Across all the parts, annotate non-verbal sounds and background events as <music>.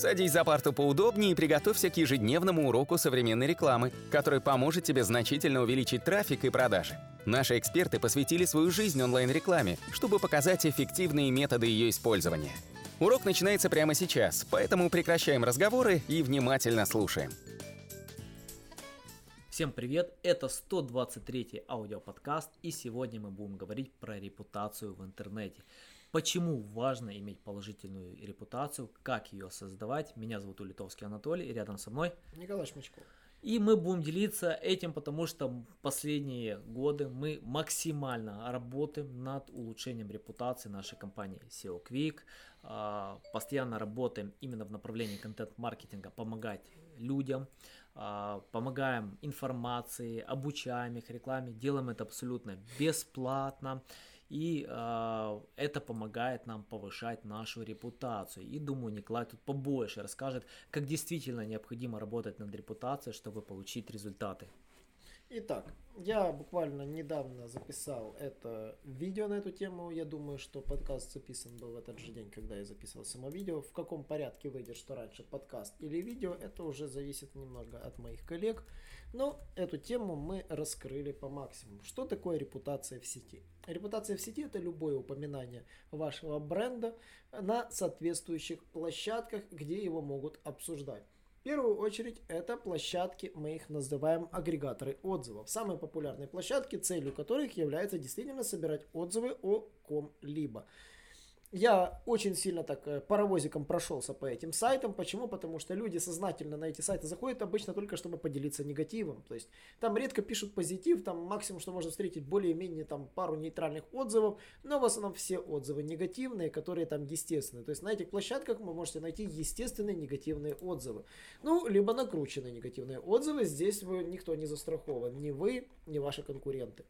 Садись за парту поудобнее и приготовься к ежедневному уроку современной рекламы, который поможет тебе значительно увеличить трафик и продажи. Наши эксперты посвятили свою жизнь онлайн-рекламе, чтобы показать эффективные методы ее использования. Урок начинается прямо сейчас, поэтому прекращаем разговоры и внимательно слушаем. Всем привет, это 123 аудиоподкаст и сегодня мы будем говорить про репутацию в интернете. Почему важно иметь положительную репутацию, как ее создавать. Меня зовут Улитовский Анатолий, и рядом со мной Николай Шмачков. И мы будем делиться этим, потому что последние годы мы максимально работаем над улучшением репутации нашей компании SEO Quick. А, постоянно работаем именно в направлении контент-маркетинга, помогать людям, а, помогаем информации, обучаем их рекламе, делаем это абсолютно бесплатно. И э, это помогает нам повышать нашу репутацию. И думаю, Николай тут побольше расскажет, как действительно необходимо работать над репутацией, чтобы получить результаты. Итак, я буквально недавно записал это видео на эту тему. Я думаю, что подкаст записан был в этот же день, когда я записывал само видео. В каком порядке выйдет, что раньше, подкаст или видео, это уже зависит немного от моих коллег. Но эту тему мы раскрыли по максимуму. Что такое репутация в сети? Репутация в сети – это любое упоминание вашего бренда на соответствующих площадках, где его могут обсуждать. В первую очередь это площадки, мы их называем агрегаторы отзывов. Самые популярные площадки, целью которых является действительно собирать отзывы о ком-либо. Я очень сильно так э, паровозиком прошелся по этим сайтам. Почему? Потому что люди сознательно на эти сайты заходят обычно только чтобы поделиться негативом. То есть там редко пишут позитив, там максимум, что можно встретить более-менее там пару нейтральных отзывов, но в основном все отзывы негативные, которые там естественные. То есть на этих площадках вы можете найти естественные негативные отзывы. Ну, либо накрученные негативные отзывы. Здесь вы никто не застрахован. Ни вы, ни ваши конкуренты.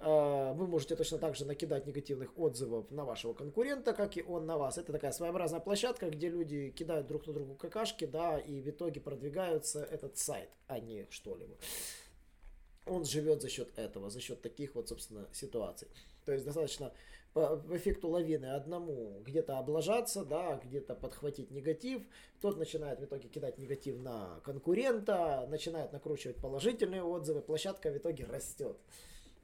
А, вы можете точно так же накидать негативных отзывов на вашего конкурента, как и он на вас. Это такая своеобразная площадка, где люди кидают друг на другу какашки, да, и в итоге продвигаются этот сайт, а не что-либо. Он живет за счет этого, за счет таких вот, собственно, ситуаций. То есть достаточно по эффекту лавины одному где-то облажаться, да, где-то подхватить негатив, тот начинает в итоге кидать негатив на конкурента, начинает накручивать положительные отзывы, площадка в итоге растет.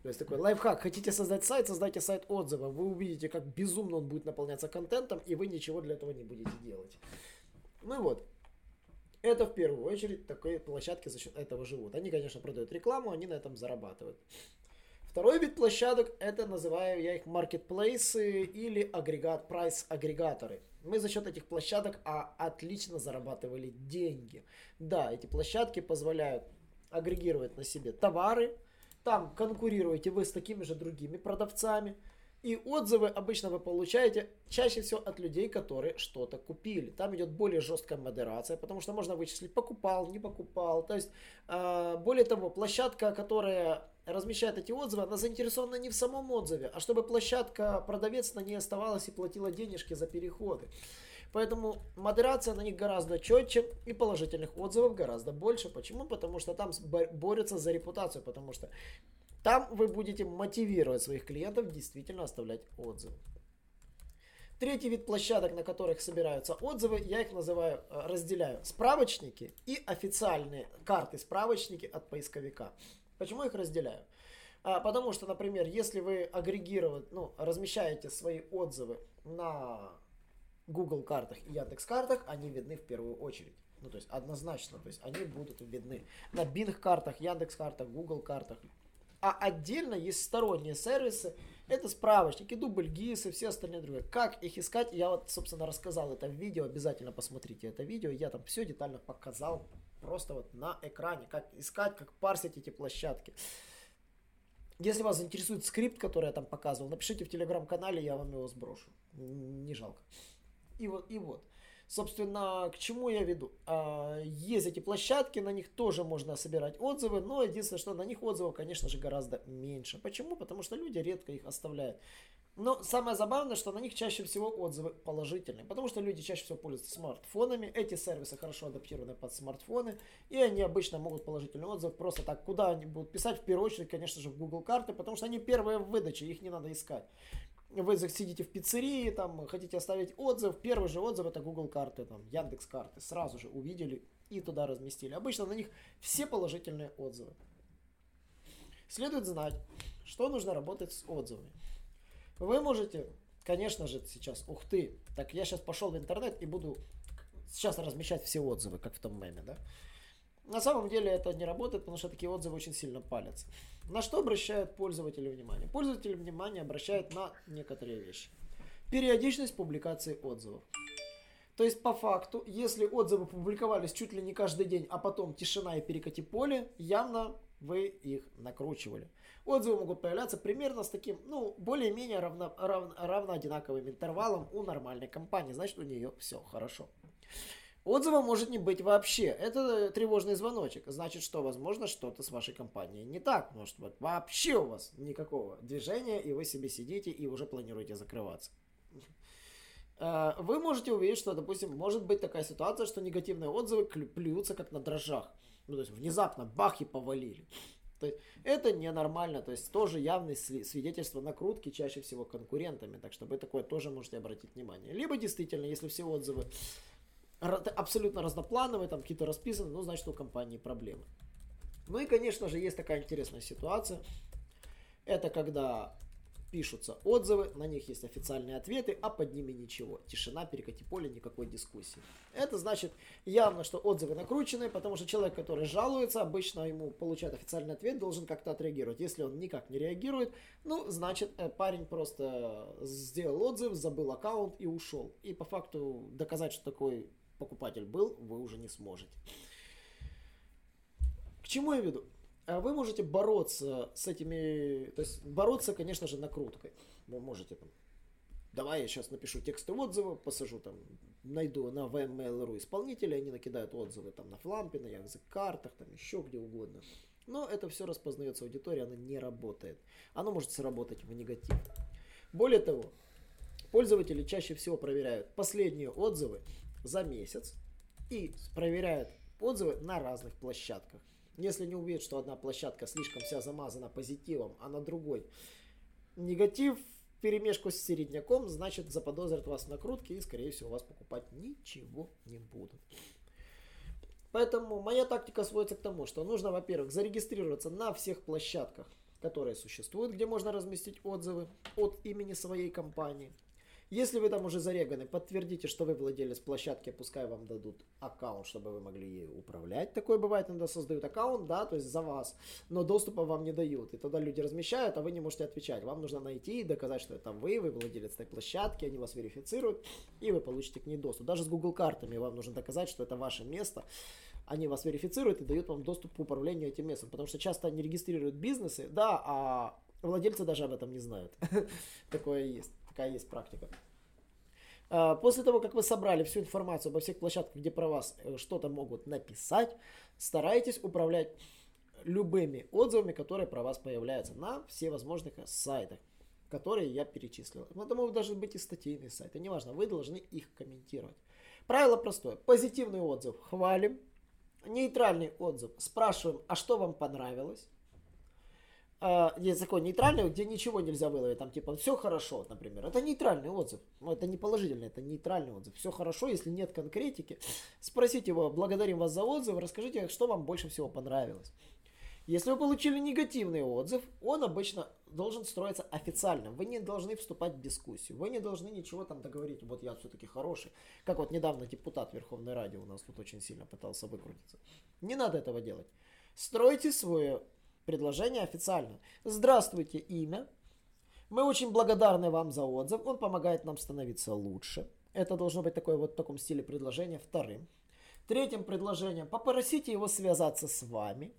То есть такой лайфхак. Хотите создать сайт, создайте сайт отзывов. Вы увидите, как безумно он будет наполняться контентом, и вы ничего для этого не будете делать. Ну и вот. Это в первую очередь такие площадки за счет этого живут. Они, конечно, продают рекламу, они на этом зарабатывают. Второй вид площадок, это называю я их маркетплейсы или агрегат, прайс агрегаторы. Мы за счет этих площадок а, отлично зарабатывали деньги. Да, эти площадки позволяют агрегировать на себе товары, там конкурируете вы с такими же другими продавцами. И отзывы обычно вы получаете чаще всего от людей, которые что-то купили. Там идет более жесткая модерация, потому что можно вычислить, покупал, не покупал. То есть, э, более того, площадка, которая размещает эти отзывы, она заинтересована не в самом отзыве, а чтобы площадка, продавец на ней оставалась и платила денежки за переходы. Поэтому модерация на них гораздо четче и положительных отзывов гораздо больше. Почему? Потому что там борются за репутацию, потому что там вы будете мотивировать своих клиентов действительно оставлять отзывы. Третий вид площадок, на которых собираются отзывы, я их называю, э, разделяю справочники и официальные карты справочники от поисковика. Почему их разделяю? А, потому что, например, если вы агрегировать, ну, размещаете свои отзывы на Google картах и Яндекс картах, они видны в первую очередь. Ну, то есть однозначно, то есть они будут видны на Bing картах, Яндекс картах, Google картах. А отдельно есть сторонние сервисы, это справочники, дубль ГИС и все остальные другие. Как их искать, я вот, собственно, рассказал это в видео, обязательно посмотрите это видео, я там все детально показал, просто вот на экране, как искать, как парсить эти площадки. Если вас заинтересует скрипт, который я там показывал, напишите в телеграм-канале, я вам его сброшу. Не жалко. И вот, и вот. Собственно, к чему я веду? А, есть эти площадки, на них тоже можно собирать отзывы, но единственное, что на них отзывов, конечно же, гораздо меньше. Почему? Потому что люди редко их оставляют. Но самое забавное, что на них чаще всего отзывы положительные, потому что люди чаще всего пользуются смартфонами, эти сервисы хорошо адаптированы под смартфоны, и они обычно могут положительный отзыв просто так, куда они будут писать, в первую очередь, конечно же, в Google карты, потому что они первые в выдаче, их не надо искать. Вы сидите в пиццерии, там, хотите оставить отзыв, первый же отзыв это Google карты, там, Яндекс карты, сразу же увидели и туда разместили. Обычно на них все положительные отзывы. Следует знать, что нужно работать с отзывами. Вы можете, конечно же, сейчас, ух ты, так я сейчас пошел в интернет и буду сейчас размещать все отзывы, как в том меме, да? На самом деле это не работает, потому что такие отзывы очень сильно палятся. На что обращают пользователи внимание? Пользователи внимание обращают на некоторые вещи. Периодичность публикации отзывов. То есть, по факту, если отзывы публиковались чуть ли не каждый день, а потом тишина и перекати поле, явно вы их накручивали. Отзывы могут появляться примерно с таким, ну, более-менее равно, равно, равно одинаковым интервалом у нормальной компании. Значит, у нее все хорошо. Отзыва может не быть вообще. Это тревожный звоночек. Значит, что, возможно, что-то с вашей компанией не так. Может быть, вообще у вас никакого движения, и вы себе сидите и уже планируете закрываться. Э, вы можете увидеть, что, допустим, может быть такая ситуация, что негативные отзывы плюются как на дрожжах. Ну, то есть внезапно бах и повалили. То есть это ненормально, то есть тоже явное свидетельство накрутки, чаще всего конкурентами, так что вы такое тоже можете обратить внимание. Либо действительно, если все отзывы абсолютно разноплановые, там какие-то расписаны, ну, значит, у компании проблемы. Ну и, конечно же, есть такая интересная ситуация. Это когда пишутся отзывы, на них есть официальные ответы, а под ними ничего. Тишина, перекати поле, никакой дискуссии. Это значит явно, что отзывы накручены, потому что человек, который жалуется, обычно ему получает официальный ответ, должен как-то отреагировать. Если он никак не реагирует, ну, значит, э, парень просто сделал отзыв, забыл аккаунт и ушел. И по факту доказать, что такой покупатель был, вы уже не сможете. К чему я веду? А вы можете бороться с этими, то есть бороться, конечно же, накруткой. Вы можете там, давай я сейчас напишу тексты отзывов, посажу там, найду на VML.ru исполнителя, они накидают отзывы там на Флампе, на картах, там еще где угодно. Но это все распознается аудиторией, оно не работает. Оно может сработать в негатив. Более того, пользователи чаще всего проверяют последние отзывы за месяц и проверяют отзывы на разных площадках. Если не увидят, что одна площадка слишком вся замазана позитивом, а на другой негатив перемешку с середняком, значит заподозрят вас в накрутке и, скорее всего, вас покупать ничего не будут. Поэтому моя тактика сводится к тому, что нужно, во-первых, зарегистрироваться на всех площадках, которые существуют, где можно разместить отзывы от имени своей компании – если вы там уже зареганы, подтвердите, что вы владелец площадки, пускай вам дадут аккаунт, чтобы вы могли ей управлять. Такое бывает, иногда создают аккаунт, да, то есть за вас, но доступа вам не дают. И тогда люди размещают, а вы не можете отвечать. Вам нужно найти и доказать, что это вы, вы владелец этой площадки, они вас верифицируют, и вы получите к ней доступ. Даже с Google картами вам нужно доказать, что это ваше место. Они вас верифицируют и дают вам доступ к управлению этим местом. Потому что часто они регистрируют бизнесы, да, а владельцы даже об этом не знают. <laughs> Такое есть. Такая есть практика. А, после того, как вы собрали всю информацию обо всех площадках, где про вас э, что-то могут написать, старайтесь управлять любыми отзывами, которые про вас появляются на всевозможных сайтах, которые я перечислил. Это могут даже быть и статейные сайты, неважно, вы должны их комментировать. Правило простое. Позитивный отзыв хвалим, нейтральный отзыв спрашиваем, а что вам понравилось, а, есть такой нейтральный, где ничего нельзя выловить, там типа все хорошо, например. Это нейтральный отзыв. Но это не положительный, это нейтральный отзыв. Все хорошо, если нет конкретики. Спросите его, благодарим вас за отзыв, расскажите, что вам больше всего понравилось. Если вы получили негативный отзыв, он обычно должен строиться официально. Вы не должны вступать в дискуссию. Вы не должны ничего там договорить. Вот я все-таки хороший. Как вот недавно депутат Верховной Ради у нас тут очень сильно пытался выкрутиться. Не надо этого делать. Стройте свое Предложение официально. Здравствуйте, имя. Мы очень благодарны вам за отзыв. Он помогает нам становиться лучше. Это должно быть такое вот в таком стиле предложения. Вторым. Третьим предложением. Попросите его связаться с вами.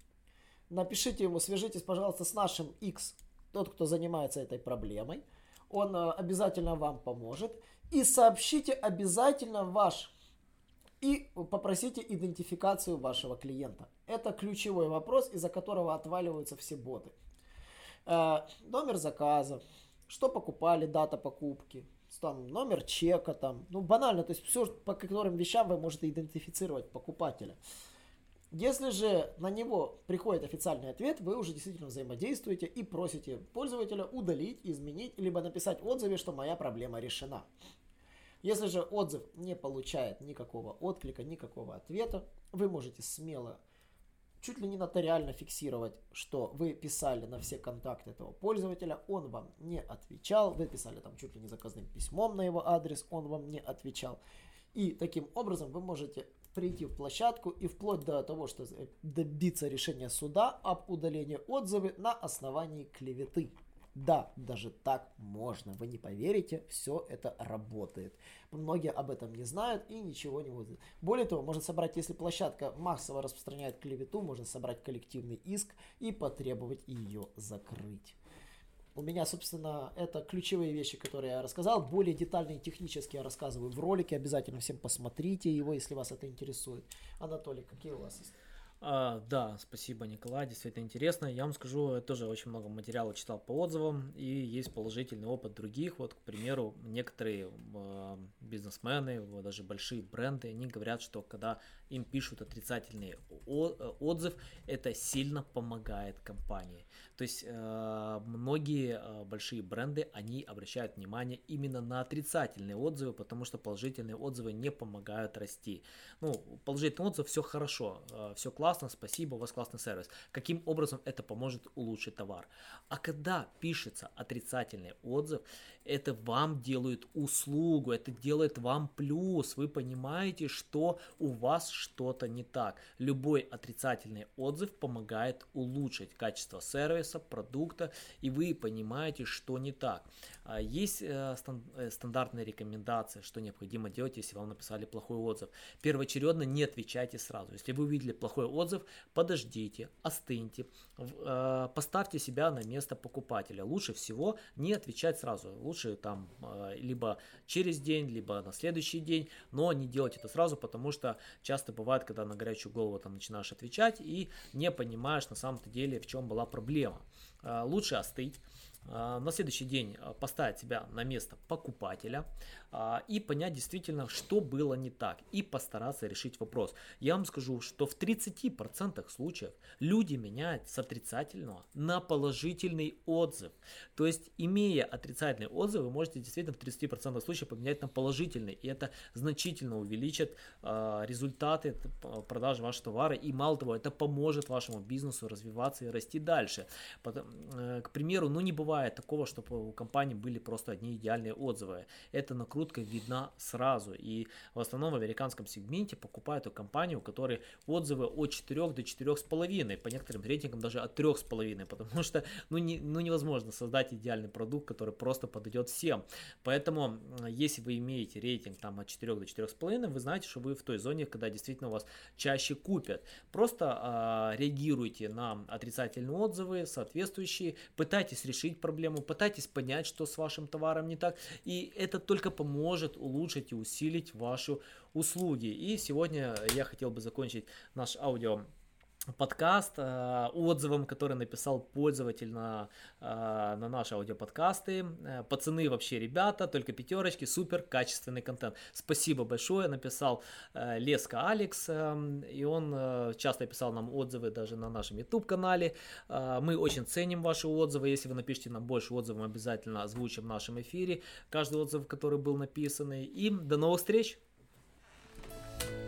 Напишите ему, свяжитесь, пожалуйста, с нашим X, тот, кто занимается этой проблемой. Он э, обязательно вам поможет. И сообщите обязательно ваш и попросите идентификацию вашего клиента. Это ключевой вопрос, из-за которого отваливаются все боты. Э, номер заказа, что покупали, дата покупки, там, номер чека, там, ну банально, то есть все, по которым вещам вы можете идентифицировать покупателя. Если же на него приходит официальный ответ, вы уже действительно взаимодействуете и просите пользователя удалить, изменить, либо написать отзыве, что моя проблема решена. Если же отзыв не получает никакого отклика, никакого ответа, вы можете смело чуть ли не нотариально фиксировать, что вы писали на все контакты этого пользователя, он вам не отвечал, вы писали там чуть ли не заказным письмом на его адрес, он вам не отвечал. И таким образом вы можете прийти в площадку и вплоть до того, что добиться решения суда об удалении отзывы на основании клеветы. Да, даже так можно. Вы не поверите, все это работает. Многие об этом не знают и ничего не будут. Более того, можно собрать, если площадка массово распространяет клевету, можно собрать коллективный иск и потребовать ее закрыть. У меня, собственно, это ключевые вещи, которые я рассказал. Более детальные технические я рассказываю в ролике. Обязательно всем посмотрите его, если вас это интересует. Анатолий, какие у вас есть? А, да, спасибо, Николай, действительно интересно. Я вам скажу, я тоже очень много материала читал по отзывам, и есть положительный опыт других. Вот, к примеру, некоторые э, бизнесмены, вот, даже большие бренды, они говорят, что когда им пишут отрицательный отзыв, это сильно помогает компании. То есть э, многие э, большие бренды, они обращают внимание именно на отрицательные отзывы, потому что положительные отзывы не помогают расти. Ну, положительный отзыв, все хорошо, э, все классно, спасибо, у вас классный сервис. Каким образом это поможет улучшить товар? А когда пишется отрицательный отзыв, это вам делают услугу, это делает вам плюс. Вы понимаете, что у вас что-то не так. Любой отрицательный отзыв помогает улучшить качество сервиса, продукта, и вы понимаете, что не так. А, есть э, э, стандартные рекомендации, что необходимо делать, если вам написали плохой отзыв. Первоочередно не отвечайте сразу. Если вы увидели плохой отзыв, подождите, остыньте, э, поставьте себя на место покупателя. Лучше всего не отвечать сразу. Лучше там либо через день, либо на следующий день, но не делать это сразу, потому что часто бывает, когда на горячую голову там начинаешь отвечать и не понимаешь на самом-то деле, в чем была проблема. Лучше остыть, на следующий день а, поставить себя на место покупателя а, и понять действительно, что было не так и постараться решить вопрос. Я вам скажу, что в 30% случаев люди меняют с отрицательного на положительный отзыв. То есть, имея отрицательный отзыв, вы можете действительно в 30% случаев поменять на положительный. И это значительно увеличит результаты продажи вашего товара. И мало того, это поможет вашему бизнесу развиваться и расти дальше. Э, к примеру, ну не бывает бывает такого, чтобы у компании были просто одни идеальные отзывы. Эта накрутка видна сразу. И в основном в американском сегменте покупают у компании, у которой отзывы от 4 до 4,5. По некоторым рейтингам даже от 3,5. Потому что ну, не, ну, невозможно создать идеальный продукт, который просто подойдет всем. Поэтому, если вы имеете рейтинг там от 4 до 4,5, вы знаете, что вы в той зоне, когда действительно вас чаще купят. Просто а, реагируйте на отрицательные отзывы, соответствующие, пытайтесь решить проблему, пытайтесь понять, что с вашим товаром не так, и это только поможет улучшить и усилить ваши услуги. И сегодня я хотел бы закончить наш аудио подкаст э, отзывом, который написал пользователь на, э, на наши аудиоподкасты. Э, пацаны вообще ребята, только пятерочки, супер качественный контент. Спасибо большое, написал Леска Алекс, э, и он часто писал нам отзывы даже на нашем YouTube канале. Э, мы очень ценим ваши отзывы, если вы напишите нам больше отзывов, мы обязательно озвучим в нашем эфире каждый отзыв, который был написан. И до новых встреч!